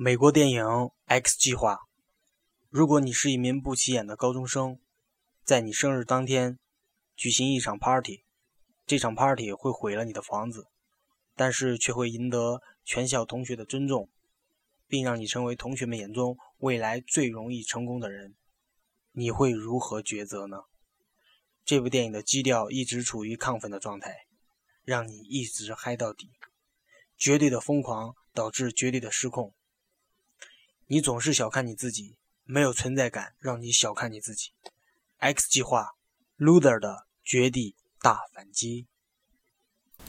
美国电影《X 计划》。如果你是一名不起眼的高中生，在你生日当天举行一场 party，这场 party 会毁了你的房子，但是却会赢得全校同学的尊重，并让你成为同学们眼中未来最容易成功的人，你会如何抉择呢？这部电影的基调一直处于亢奋的状态，让你一直嗨到底，绝对的疯狂导致绝对的失控。你总是小看你自己，没有存在感，让你小看你自己。X 计划，Loser 的绝地大反击。